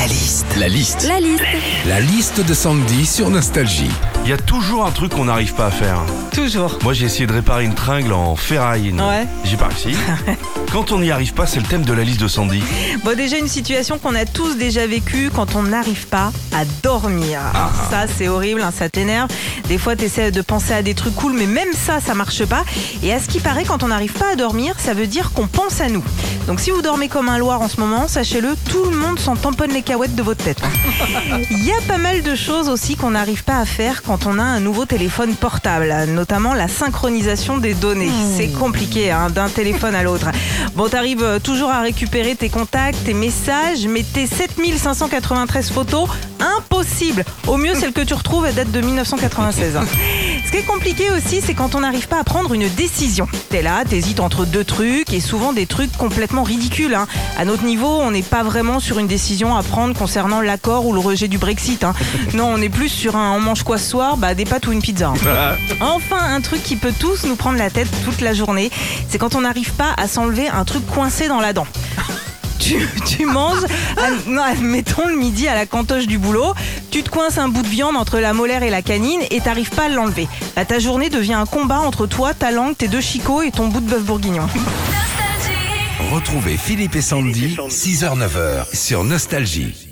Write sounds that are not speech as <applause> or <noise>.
La liste. La liste. La liste. La liste de Sandy sur Nostalgie. Il y a toujours un truc qu'on n'arrive pas à faire. Toujours. Moi, j'ai essayé de réparer une tringle en ferraille. Non. Ouais. J'ai pas réussi. <laughs> Quand on n'y arrive pas, c'est le thème de la liste de Sandy. Bon, déjà une situation qu'on a tous déjà vécue quand on n'arrive pas à dormir. Ah. Ça, c'est horrible, hein, ça t'énerve. Des fois, tu essaies de penser à des trucs cool, mais même ça, ça marche pas. Et à ce qui paraît, quand on n'arrive pas à dormir, ça veut dire qu'on pense à nous. Donc si vous dormez comme un loir en ce moment, sachez-le, tout le monde s'en tamponne les cahuètes de votre tête. <laughs> Il y a pas mal de choses aussi qu'on n'arrive pas à faire quand on a un nouveau téléphone portable, notamment la synchronisation des données. C'est compliqué hein, d'un téléphone à l'autre. Bon, t'arrives euh, toujours à récupérer tes contacts, tes messages, mais tes 7593 photos, impossible. Au mieux, <laughs> celle que tu retrouves, elle date de 1996. hein. <laughs> Ce qui est compliqué aussi, c'est quand on n'arrive pas à prendre une décision. T'es là, t'hésites entre deux trucs, et souvent des trucs complètement ridicules. hein. À notre niveau, on n'est pas vraiment sur une décision à prendre concernant l'accord ou le rejet du Brexit. hein. <laughs> Non, on est plus sur un on mange quoi ce soir Bah des pâtes ou une pizza. hein. <laughs> Enfin, un truc qui peut tous nous prendre la tête toute la journée, c'est quand on n'arrive pas à s'enlever un truc coincé dans la dent. Tu, tu manges, admettons le midi à la cantoche du boulot, tu te coinces un bout de viande entre la molaire et la canine et t'arrives pas à l'enlever. Bah, ta journée devient un combat entre toi, ta langue, tes deux chicots et ton bout de bœuf bourguignon. Retrouvez Philippe et Sandy, 6h-9h sur Nostalgie.